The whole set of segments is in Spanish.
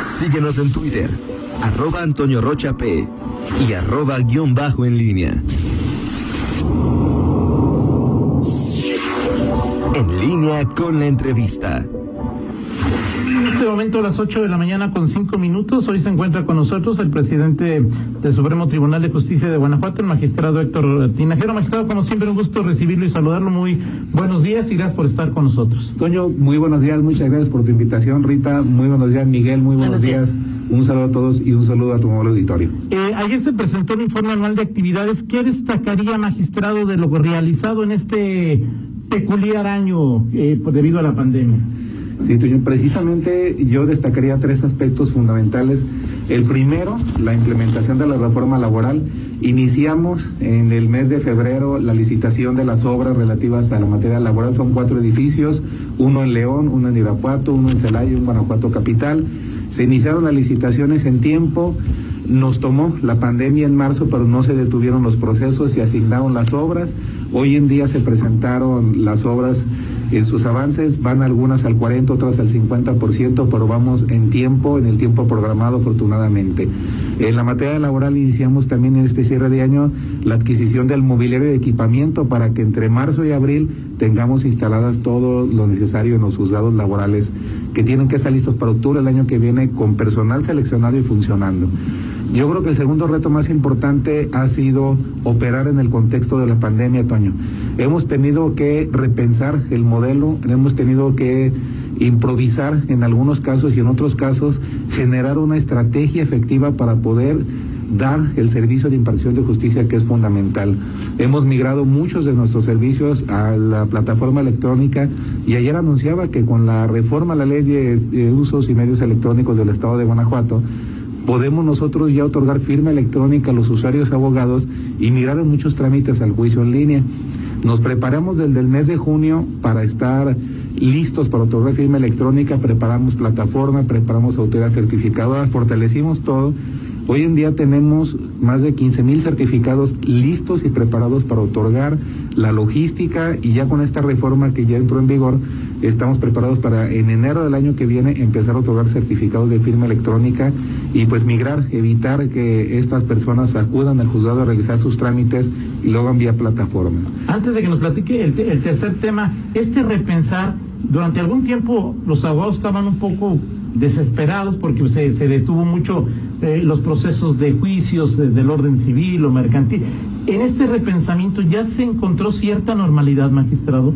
Síguenos en Twitter, arroba Antonio Rocha P y arroba guion bajo en línea. En línea con la entrevista. En este momento a las 8 de la mañana con 5 minutos, hoy se encuentra con nosotros el presidente del Supremo Tribunal de Justicia de Guanajuato, el magistrado Héctor Tinajero. Magistrado, como siempre, un gusto recibirlo y saludarlo. Muy buenos días y gracias por estar con nosotros. Toño, muy buenos días, muchas gracias por tu invitación. Rita, muy buenos días. Miguel, muy buenos, días. Un saludo a todos y un saludo a tu amable auditorio. Eh, ayer se presentó un informe anual de actividades. ¿Qué destacaría, magistrado, de lo realizado en este peculiar año eh, debido a la pandemia? Sí, precisamente yo destacaría tres aspectos fundamentales. El primero, la implementación de la reforma laboral. Iniciamos en el mes de febrero la licitación de las obras relativas a la materia laboral. Son cuatro edificios, uno en León, uno en Irapuato, uno en Celaya y un Guanajuato capital. Se iniciaron las licitaciones en tiempo. Nos tomó la pandemia en marzo, pero no se detuvieron los procesos, se asignaron las obras. Hoy en día se presentaron las obras en sus avances, van algunas al 40, otras al 50%, pero vamos en tiempo, en el tiempo programado afortunadamente. En la materia laboral iniciamos también en este cierre de año la adquisición del mobiliario de equipamiento para que entre marzo y abril tengamos instaladas todo lo necesario en los juzgados laborales que tienen que estar listos para octubre el año que viene con personal seleccionado y funcionando. Yo creo que el segundo reto más importante ha sido operar en el contexto de la pandemia, Toño. Hemos tenido que repensar el modelo, hemos tenido que improvisar en algunos casos y en otros casos generar una estrategia efectiva para poder dar el servicio de impartición de justicia que es fundamental. Hemos migrado muchos de nuestros servicios a la plataforma electrónica y ayer anunciaba que con la reforma a la ley de usos y medios electrónicos del Estado de Guanajuato, podemos nosotros ya otorgar firma electrónica a los usuarios abogados y mirar en muchos trámites al juicio en línea. Nos preparamos desde el mes de junio para estar listos para otorgar firma electrónica, preparamos plataforma, preparamos autoridad certificadora, fortalecimos todo. Hoy en día tenemos más de 15 mil certificados listos y preparados para otorgar la logística y ya con esta reforma que ya entró en vigor, estamos preparados para en enero del año que viene empezar a otorgar certificados de firma electrónica y pues migrar, evitar que estas personas acudan al juzgado a realizar sus trámites y luego vía plataforma. Antes de que nos platique el, tercer tema, este repensar, durante algún tiempo los abogados estaban un poco desesperados porque se, se detuvo mucho eh, los procesos de juicios del orden civil o mercantil. En este repensamiento ya se encontró cierta normalidad, magistrado.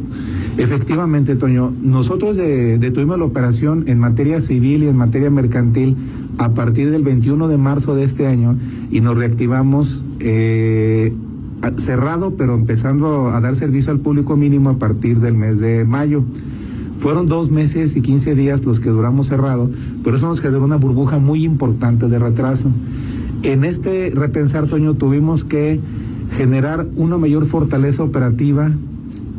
Efectivamente, Toño, nosotros detuvimos la operación en materia civil y en materia mercantil a partir del 21 de marzo de este año y nos reactivamos eh, cerrado, pero empezando a dar servicio al público mínimo a partir del mes de mayo. Fueron dos meses y 15 días los que duramos cerrado, pero eso nos generó una burbuja muy importante de retraso. En este repensar, Toño, tuvimos que generar una mayor fortaleza operativa,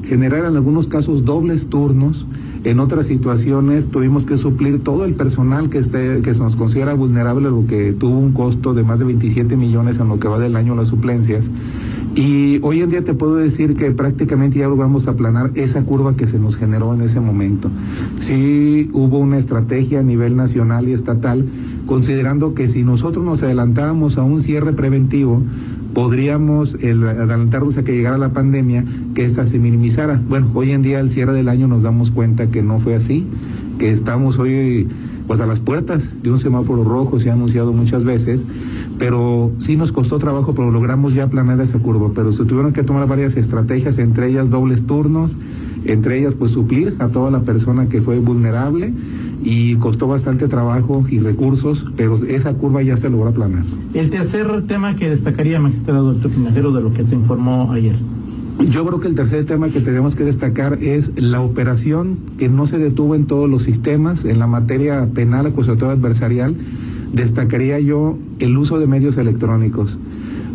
generar en algunos casos dobles turnos, en otras situaciones tuvimos que suplir todo el personal que, esté, que se nos considera vulnerable, lo que tuvo un costo de más de 27 millones en lo que va del año las suplencias. Y hoy en día te puedo decir que prácticamente ya logramos aplanar esa curva que se nos generó en ese momento. Sí hubo una estrategia a nivel nacional y estatal, considerando que si nosotros nos adelantáramos a un cierre preventivo, podríamos adelantarnos a que llegara la pandemia, que ésta se minimizara. Bueno, hoy en día al cierre del año nos damos cuenta que no fue así, que estamos hoy pues a las puertas de un semáforo rojo, se ha anunciado muchas veces, pero sí nos costó trabajo, pero logramos ya planear esa curva, pero se tuvieron que tomar varias estrategias, entre ellas dobles turnos, entre ellas pues suplir a toda la persona que fue vulnerable y costó bastante trabajo y recursos, pero esa curva ya se logró aplanar. El tercer tema que destacaría, magistrado doctor Pinajero, de lo que se informó ayer. Yo creo que el tercer tema que tenemos que destacar es la operación que no se detuvo en todos los sistemas, en la materia penal acusatoria adversarial, destacaría yo el uso de medios electrónicos.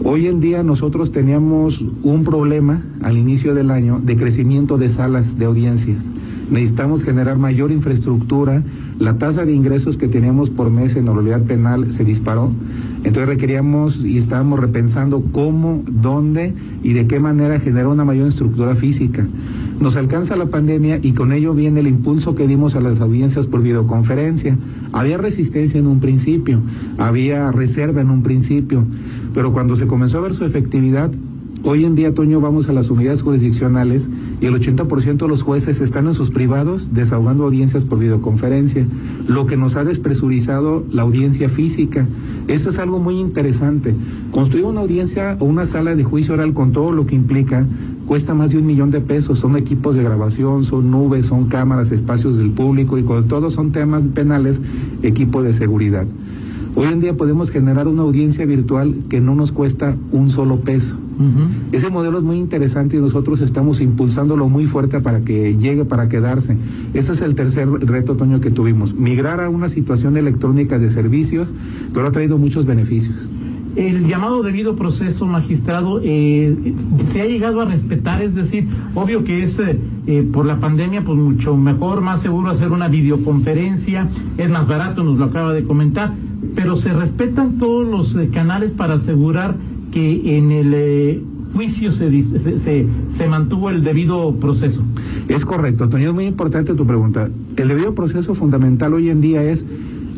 Hoy en día nosotros teníamos un problema al inicio del año de crecimiento de salas de audiencias necesitamos generar mayor infraestructura. La tasa de ingresos que teníamos por mes en oralidad penal se disparó. Entonces requeríamos y estábamos repensando cómo, dónde y de qué manera generar una mayor estructura física. Nos alcanza la pandemia y con ello viene el impulso que dimos a las audiencias por videoconferencia. Había resistencia en un principio, había reserva en un principio, pero cuando se comenzó a ver su efectividad, Hoy en día, Toño, vamos a las unidades jurisdiccionales y el 80% de los jueces están en sus privados desahogando audiencias por videoconferencia, lo que nos ha despresurizado la audiencia física. Esto es algo muy interesante. Construir una audiencia o una sala de juicio oral con todo lo que implica cuesta más de un millón de pesos. Son equipos de grabación, son nubes, son cámaras, espacios del público y con todos son temas penales, equipo de seguridad. Hoy en día podemos generar una audiencia virtual que no nos cuesta un solo peso. Ese modelo es muy interesante y nosotros estamos impulsándolo muy fuerte para que llegue, para quedarse. Ese es el tercer reto, Toño, que tuvimos. Migrar a una situación electrónica de servicios, pero ha traído muchos beneficios. El llamado debido proceso, magistrado, eh, se ha llegado a respetar, es decir, obvio que es eh, eh, por la pandemia, pues mucho mejor, más seguro hacer una videoconferencia, es más barato, nos lo acaba de comentar, pero se respetan todos los canales para asegurar que en el eh, juicio se, se, se, mantuvo el debido proceso. Es correcto, Antonio, es muy importante tu pregunta. El debido proceso fundamental hoy en día es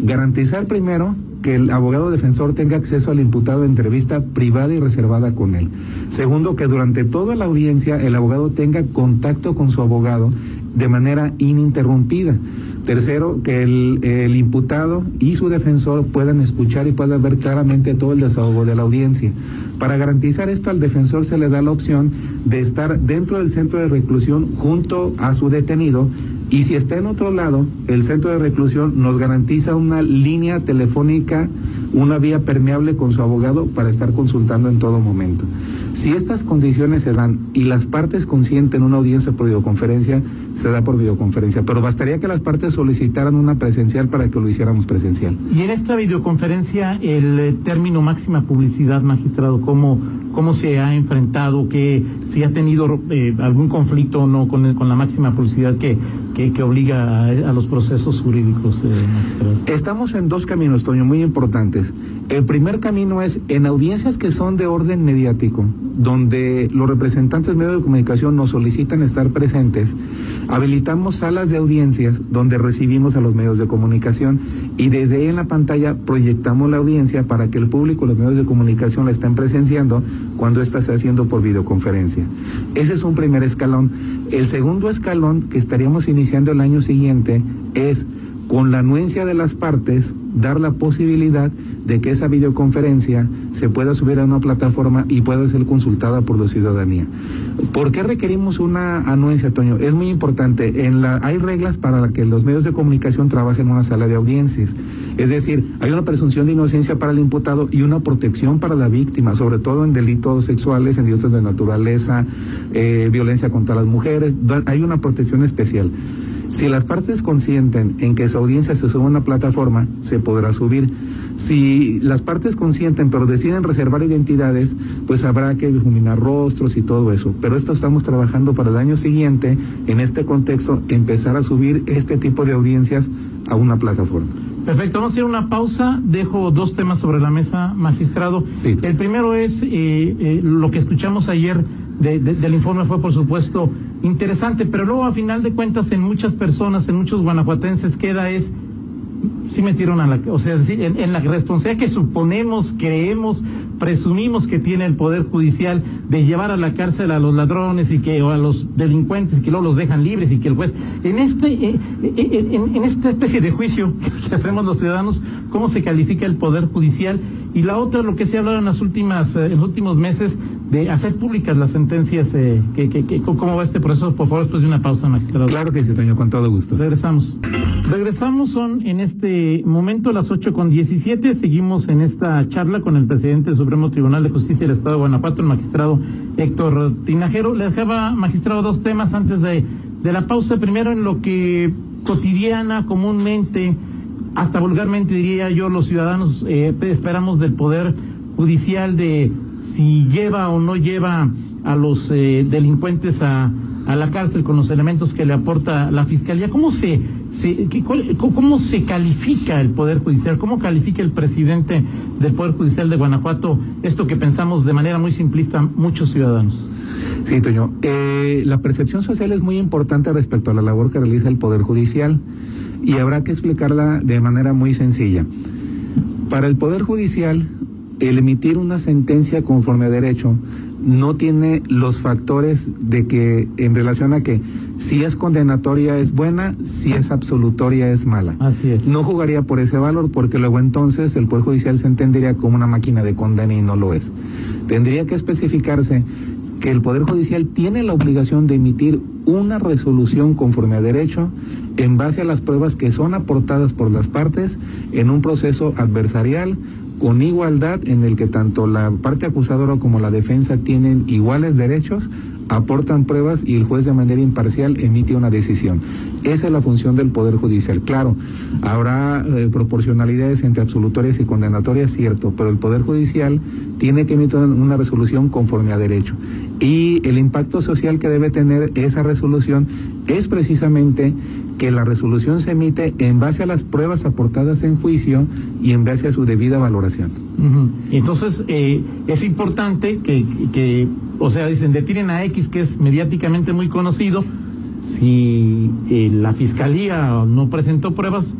garantizar primero que el abogado defensor tenga acceso al imputado de entrevista privada y reservada con él. Segundo, que durante toda la audiencia el abogado tenga contacto con su abogado de manera ininterrumpida. Tercero, que el, imputado y su defensor puedan escuchar y puedan ver claramente todo el desahogo de la audiencia. Para garantizar esto, al defensor se le da la opción de estar dentro del centro de reclusión junto a su detenido y si está en otro lado, el centro de reclusión nos garantiza una línea telefónica, una vía permeable con su abogado para estar consultando en todo momento. Si estas condiciones se dan y las partes consienten una audiencia por videoconferencia, se da por videoconferencia, pero bastaría que las partes solicitaran una presencial para que lo hiciéramos presencial. Y en esta videoconferencia, el eh, término máxima publicidad, magistrado, ¿cómo, cómo se ha enfrentado? que si ha tenido eh, algún conflicto o no con, con la máxima publicidad que, que, que obliga a, a, los procesos jurídicos, eh, magistrado? Estamos en dos caminos, Toño, muy importantes. El primer camino es en audiencias que son de orden mediático, donde los representantes de medios de comunicación nos solicitan estar presentes, habilitamos salas de audiencias donde recibimos a los medios de comunicación y desde ahí en la pantalla proyectamos la audiencia para que el público, los medios de comunicación la estén presenciando cuando ésta se haciendo por videoconferencia. Ese es un primer escalón. El segundo escalón que estaríamos iniciando el año siguiente es con la anuencia de las partes dar la posibilidad que esa videoconferencia se pueda subir a una plataforma y pueda ser consultada por la ciudadanía. ¿Por qué requerimos una anuencia, Toño? Es muy importante. En la, hay reglas para que los medios de comunicación trabajen en una sala de audiencias. Es decir, hay una presunción de inocencia para el imputado y una protección para la víctima, sobre todo en delitos sexuales, en delitos de naturaleza, eh, violencia contra las mujeres. Hay una protección especial. Si las partes consienten en que su audiencia se suba a una plataforma, se podrá subir. Si las partes consienten pero deciden reservar identidades, pues habrá que difuminar rostros y todo eso. Pero esto estamos trabajando para el año siguiente, en este contexto, empezar a subir este tipo de audiencias a una plataforma. Perfecto, vamos a hacer una pausa. Dejo dos temas sobre la mesa, magistrado. Sí. El primero es eh, eh, lo que escuchamos ayer de, de, del informe fue, por supuesto, interesante, pero luego, a final de cuentas, en muchas personas, en muchos guanajuatenses, queda es sí metieron a la, o sea, en, en, la responsabilidad que suponemos, creemos, presumimos que tiene el Poder Judicial de llevar a la cárcel a los ladrones y que, o a los delincuentes que luego los dejan libres y que el juez, en este, eh, en, en, esta especie de juicio que hacemos los ciudadanos, ¿cómo se califica el Poder Judicial? Y la otra, lo que se ha hablado en las últimas, eh, en los últimos meses, de hacer públicas las sentencias. Eh, que, que, que, ¿Cómo va este proceso? Por favor, después de una pausa, magistrado. Claro que sí, Toño, con todo gusto. Regresamos. Regresamos, son en este momento las 8 con 17. Seguimos en esta charla con el presidente del Supremo Tribunal de Justicia del Estado de Guanajuato, el magistrado Héctor Tinajero. Le dejaba, magistrado, dos temas antes de, de la pausa. Primero, en lo que cotidiana, comúnmente, hasta vulgarmente diría yo, los ciudadanos eh, esperamos del Poder Judicial de si lleva o no lleva a los eh, delincuentes a, a, la cárcel con los elementos que le aporta la fiscalía. ¿Cómo se, cómo se califica el Poder Judicial? ¿Cómo califica el presidente del Poder Judicial de Guanajuato esto que pensamos de manera muy simplista muchos ciudadanos? Sí, Toño. Eh, la percepción social es muy importante respecto a la labor que realiza el Poder Judicial y habrá que explicarla de manera muy sencilla. Para el Poder Judicial, el emitir una sentencia conforme a derecho no tiene los factores de que en relación a que si es condenatoria es buena, si es absolutoria es mala. Así es. No jugaría por ese valor porque luego entonces el Poder Judicial se entendería como una máquina de condena y no lo es. Tendría que especificarse que el Poder Judicial tiene la obligación de emitir una resolución conforme a derecho en base a las pruebas que son aportadas por las partes en un proceso adversarial con igualdad en el que tanto la parte acusadora como la defensa tienen iguales derechos, aportan pruebas y el juez de manera imparcial emite una decisión. Esa es la función del Poder Judicial. Claro, habrá eh, proporcionalidades entre absolutorias y condenatorias, cierto, pero el Poder Judicial tiene que emitir una resolución conforme a derecho. Y el impacto social que debe tener esa resolución es precisamente que la resolución se emite en base a las pruebas aportadas en juicio y en base a su debida valoración. Entonces, eh, es importante que, o sea, dicen, detienen a X, que es mediáticamente muy conocido, si eh, la fiscalía no presentó pruebas,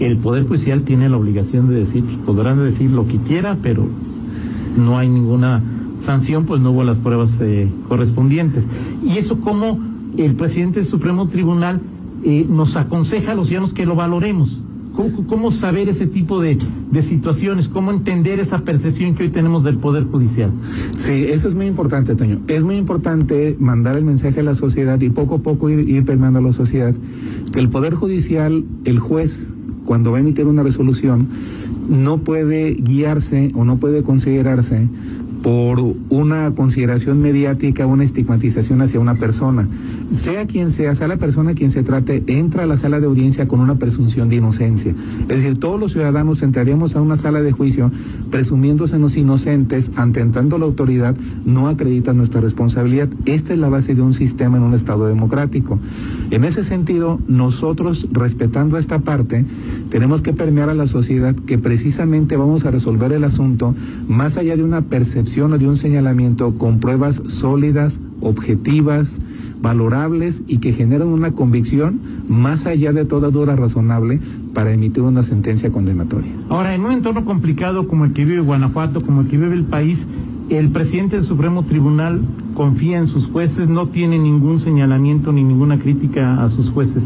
el Poder Judicial tiene la obligación de decir, podrán decir lo que quiera, pero no hay ninguna sanción, pues no hubo las pruebas eh, correspondientes. ¿Y eso cómo el presidente del Supremo Tribunal eh, nos aconseja a los ciudadanos que lo valoremos. ¿Cómo, saber ese tipo de, situaciones? ¿Cómo entender esa percepción que hoy tenemos del Poder Judicial? Sí, eso es muy importante, Toño. Es muy importante mandar el mensaje a la sociedad y poco a poco ir, ir permeando a la sociedad que el Poder Judicial, el juez, cuando va a emitir una resolución, no puede guiarse o no puede considerarse por una consideración mediática, una estigmatización hacia una persona. Sea quien sea, sea la persona quien se trate, entra a la sala de audiencia con una presunción de inocencia. Es decir, todos los ciudadanos entraríamos a una sala de juicio presumiéndosenos inocentes, antentando la autoridad, no acredita nuestra responsabilidad. Esta es la base de un sistema en un Estado democrático. En ese sentido, nosotros, respetando esta parte, tenemos que permear a la sociedad que precisamente vamos a resolver el asunto más allá de una percepción o de un señalamiento con pruebas sólidas, objetivas, valorables y que generan una convicción más allá de toda duda razonable para emitir una sentencia condenatoria. Ahora, en un entorno complicado como el que vive Guanajuato, como el que vive el país, el presidente del Supremo Tribunal confía en sus jueces, no tiene ningún señalamiento ni ninguna crítica a sus jueces.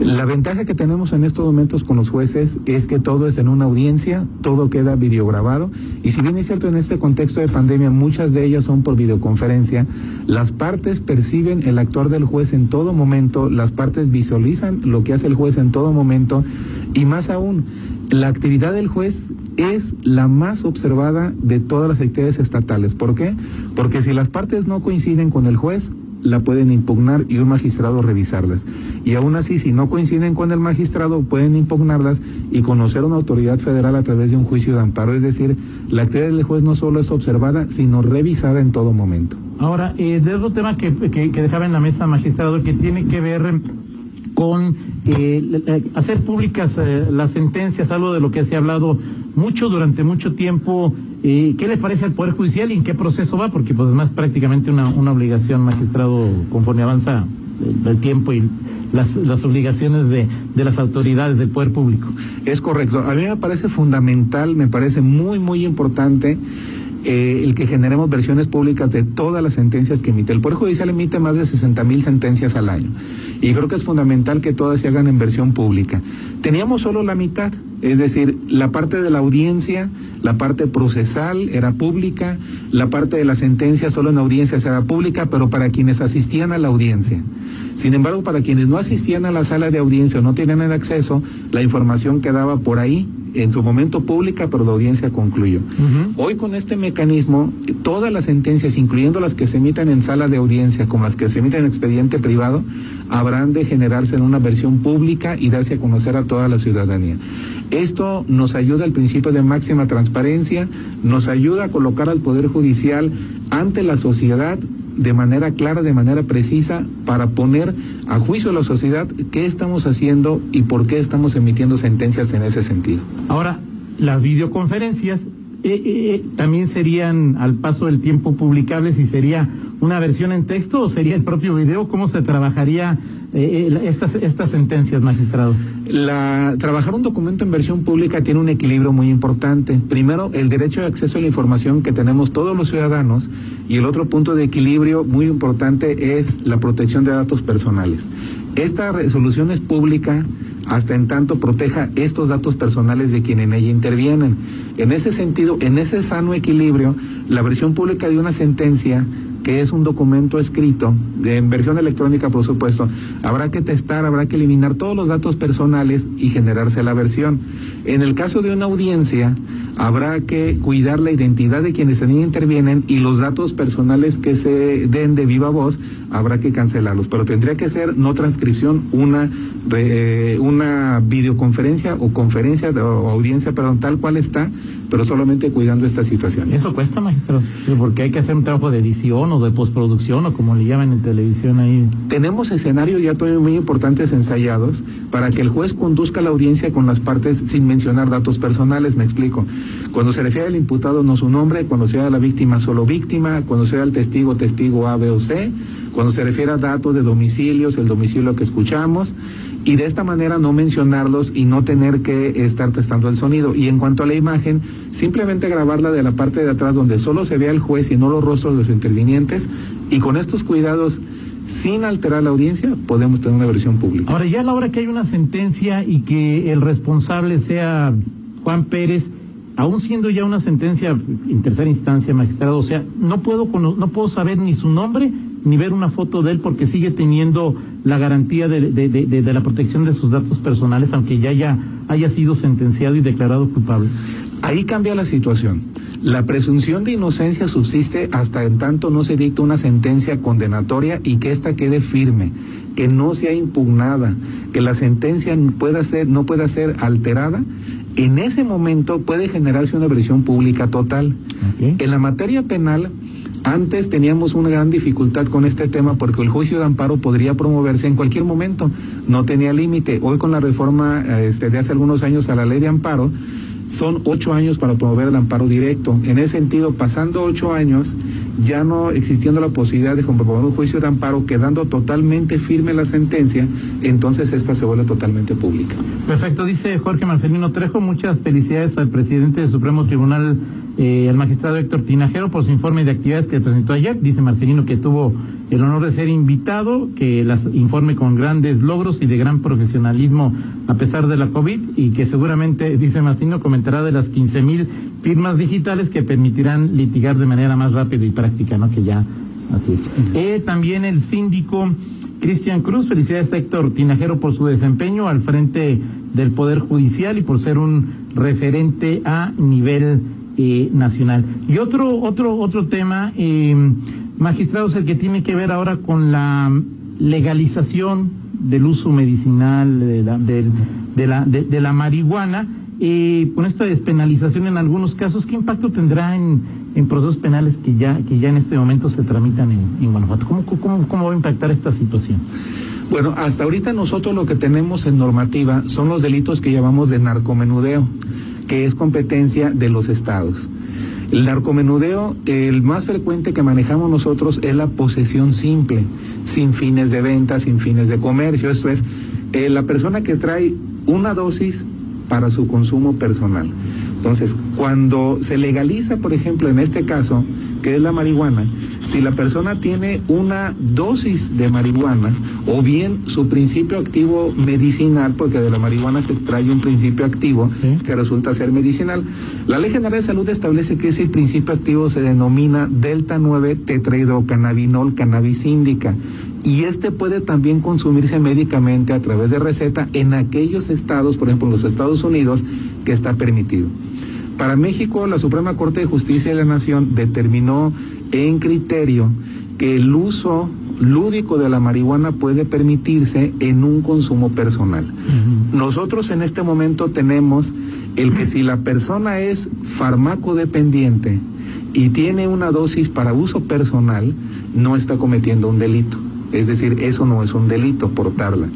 La ventaja que tenemos en estos momentos con los jueces es que todo es en una audiencia, todo queda videograbado y si bien es cierto en este contexto de pandemia muchas de ellas son por videoconferencia, las partes perciben el actuar del juez en todo momento, las partes visualizan lo que hace el juez en todo momento y más aún, la actividad del juez es la más observada de todas las actividades estatales. ¿Por qué? Porque si las partes no coinciden con el juez, la pueden impugnar y un magistrado revisarlas. Y aún así, si no coinciden con el magistrado, pueden impugnarlas y conocer una autoridad federal a través de un juicio de amparo. Es decir, la actividad del juez no solo es observada, sino revisada en todo momento. Ahora, eh, de otro tema que, que, dejaba en la mesa, magistrado, que tiene que ver con eh, hacer públicas eh, las sentencias, algo de lo que se ha hablado mucho durante mucho tiempo. Eh, ¿Qué le parece al Poder Judicial y en qué proceso va? Porque pues es más prácticamente una, una obligación, magistrado, conforme avanza el, tiempo y las, las obligaciones de, de, las autoridades del poder público. Es correcto. A mí me parece fundamental, me parece muy, muy importante eh, el que generemos versiones públicas de todas las sentencias que emite. El Poder Judicial emite más de 60 mil sentencias al año y creo que es fundamental que todas se hagan en versión pública. Teníamos solo la mitad, es decir, la parte de la audiencia, la parte procesal era pública, la parte de la sentencia solo en audiencia era pública, pero para quienes asistían a la audiencia. Sin embargo, para quienes no asistían a la sala de audiencia o no tenían el acceso, la información quedaba por ahí en su momento pública, pero la audiencia concluyó. Hoy con este mecanismo, todas las sentencias, incluyendo las que se emitan en sala de audiencia, como las que se emiten en expediente privado, habrán de generarse en una versión pública y darse a conocer a toda la ciudadanía. Esto nos ayuda al principio de máxima transparencia, nos ayuda a colocar al Poder Judicial ante la sociedad de manera clara, de manera precisa, para poner a juicio a la sociedad qué estamos haciendo y por qué estamos emitiendo sentencias en ese sentido. Ahora, las videoconferencias eh, eh, también serían al paso del tiempo publicables y sería una versión en texto o sería el propio video? ¿Cómo se trabajaría eh, estas, estas sentencias, magistrado? Trabajar un documento en versión pública tiene un equilibrio muy importante. Primero, el derecho de acceso a la información que tenemos todos los ciudadanos y el otro punto de equilibrio muy importante es la protección de datos personales. Esta resolución es pública hasta en tanto proteja estos datos personales de quienes en ella intervienen. En ese sentido, en ese sano equilibrio, la versión pública de una sentencia que es un documento escrito, de, en versión electrónica por supuesto, habrá que testar, habrá que eliminar todos los datos personales y generarse la versión. En el caso de una audiencia, habrá que cuidar la identidad de quienes en intervienen y los datos personales que se den de viva voz, habrá que cancelarlos. Pero tendría que ser no transcripción, una, eh, una videoconferencia o conferencia o audiencia, perdón, tal cual está pero solamente cuidando esta situación. Eso cuesta, magistrado, porque hay que hacer un trabajo de edición o de postproducción o como le llaman en televisión ahí. Tenemos escenarios ya todavía muy importantes ensayados para que el juez conduzca la audiencia con las partes sin mencionar datos personales, me explico. Cuando se refiere al imputado no su nombre, cuando sea la víctima solo víctima, cuando sea el testigo testigo A, B o C, cuando se refiere a datos de domicilios, el domicilio que escuchamos, y de esta manera no mencionarlos y no tener que estar testando el sonido. Y en cuanto a la imagen, simplemente grabarla de la parte de atrás donde solo se vea el juez y no los rostros de los intervinientes y con estos cuidados sin alterar la audiencia, podemos tener una versión pública. Ahora, ya a la hora que hay una sentencia y que el responsable sea Juan Pérez, aún siendo ya una sentencia en tercera instancia, magistrado, o sea, no puedo, no puedo saber ni su nombre ni ver una foto de él porque sigue teniendo la garantía de, de, de, la protección de sus datos personales, aunque ya haya, haya sido sentenciado y declarado culpable. Ahí cambia la situación. La presunción de inocencia subsiste hasta en tanto no se dicta una sentencia condenatoria y que ésta quede firme, que no sea impugnada, que la sentencia pueda ser, no pueda ser alterada. En ese momento puede generarse una versión pública total. En la materia penal, antes teníamos una gran dificultad con este tema porque el juicio de amparo podría promoverse en cualquier momento, no tenía límite. Hoy con la reforma este, de hace algunos años a la ley de amparo, son ocho años para promover el amparo directo. En ese sentido, pasando ocho años, ya no existiendo la posibilidad de promover un juicio de amparo, quedando totalmente firme la sentencia, entonces esta se vuelve totalmente pública. Perfecto, dice Jorge Marcelino Trejo, muchas felicidades al presidente del Supremo Tribunal eh, el magistrado Héctor Tinajero por su informe de actividades que presentó ayer. Dice Marcelino que tuvo el honor de ser invitado, que las informe con grandes logros y de gran profesionalismo a pesar de la COVID y que seguramente, dice Marcelino, comentará de las 15 mil firmas digitales que permitirán litigar de manera más rápida y práctica, ¿no? Que ya así es. Eh, también el síndico Cristian Cruz, felicidades a Héctor Tinajero por su desempeño al frente del Poder Judicial y por ser un referente a nivel eh, nacional. Y otro, otro, otro tema, eh, magistrados, el que tiene que ver ahora con la legalización del uso medicinal de la, de, la, de, la marihuana, eh, con esta despenalización en algunos casos, ¿qué impacto tendrá en, en procesos penales que ya, que ya en este momento se tramitan en, en Guanajuato? ¿Cómo, cómo, ¿Cómo va a impactar esta situación? Bueno, hasta ahorita nosotros lo que tenemos en normativa son los delitos que llamamos de narcomenudeo que es competencia de los estados. El narcomenudeo, el más frecuente que manejamos nosotros es la posesión simple, sin fines de venta, sin fines de comercio. Esto es, eh, la persona que trae una dosis para su consumo personal. Entonces, cuando se legaliza, por ejemplo, en este caso, que es la marihuana, si la persona tiene una dosis de marihuana o bien su principio activo medicinal, porque de la marihuana se trae un principio activo que resulta ser medicinal, la Ley General de Salud establece que ese principio activo se denomina delta 9 tetrahidrocannabinol cannabis índica y este puede también consumirse médicamente a través de receta en aquellos estados, por ejemplo en los Estados Unidos, que está permitido. Para México, la Suprema Corte de Justicia de la Nación determinó en criterio que el uso lúdico de la marihuana puede permitirse en un consumo personal. Nosotros en este momento tenemos el que si la persona es farmacodependiente y tiene una dosis para uso personal, no está cometiendo un delito. Es decir, eso no es un delito portarla.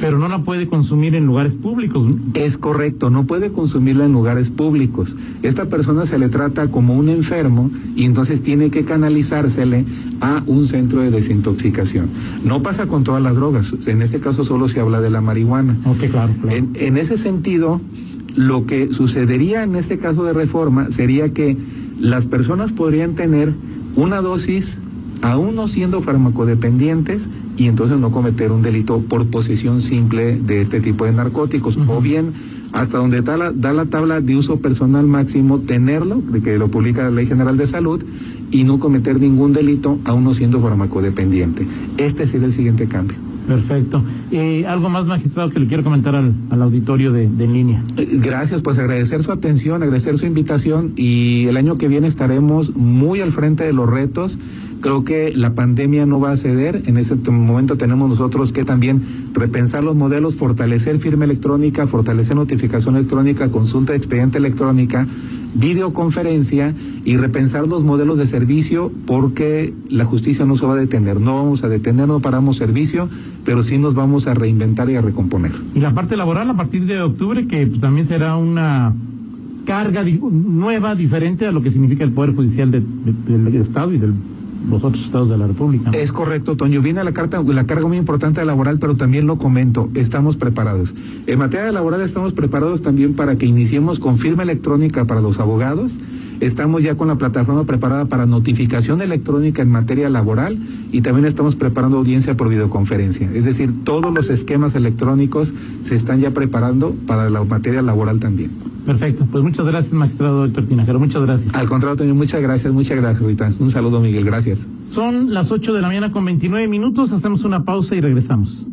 Pero no la puede consumir en lugares públicos. Es correcto, no puede consumirla en lugares públicos. Esta persona se le trata como un enfermo y entonces tiene que canalizársele a un centro de desintoxicación. No pasa con todas las drogas, en este caso solo se habla de la marihuana. Ok, claro, claro. En, en ese sentido, lo que sucedería en este caso de reforma sería que las personas podrían tener una dosis aún no siendo farmacodependientes y entonces no cometer un delito por posesión simple de este tipo de narcóticos. O bien, hasta donde da la, da la tabla de uso personal máximo, tenerlo, de que lo publica la Ley General de Salud, y no cometer ningún delito aún no siendo farmacodependiente. Este sería el siguiente cambio. Perfecto. Eh, algo más, magistrado, que le quiero comentar al, al auditorio de, de en línea. Eh, Gracias, pues agradecer su atención, agradecer su invitación y el año que viene estaremos muy al frente de los retos. Creo que la pandemia no va a ceder. En ese momento tenemos nosotros que también repensar los modelos, fortalecer firma electrónica, fortalecer notificación electrónica, consulta de expediente electrónica, videoconferencia y repensar los modelos de servicio porque la justicia no se va a detener. No vamos a detener, no paramos servicio, pero sí nos vamos a reinventar y a recomponer. Y la parte laboral a partir de octubre, que pues, también será una carga nueva, diferente a lo que significa el Poder Judicial de- de- del Estado y de los otros estados de la República. Es correcto, Toño. Viene la, carta, la carga muy importante laboral, pero también lo comento, estamos preparados. En materia laboral estamos preparados también para que iniciemos con firma electrónica para los abogados. Estamos ya con la plataforma preparada para notificación electrónica en materia laboral y también estamos preparando audiencia por videoconferencia. Es decir, todos los esquemas electrónicos se están ya preparando para la materia laboral también. Perfecto. Pues muchas gracias, magistrado Héctor Tinajero. Muchas gracias. Al contrario, Toño, muchas gracias, muchas gracias, ahorita. Un saludo, Miguel, gracias. Son las 8 de la mañana con 29 minutos. Hacemos una pausa y regresamos.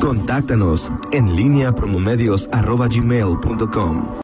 Contáctanos en línea promomedios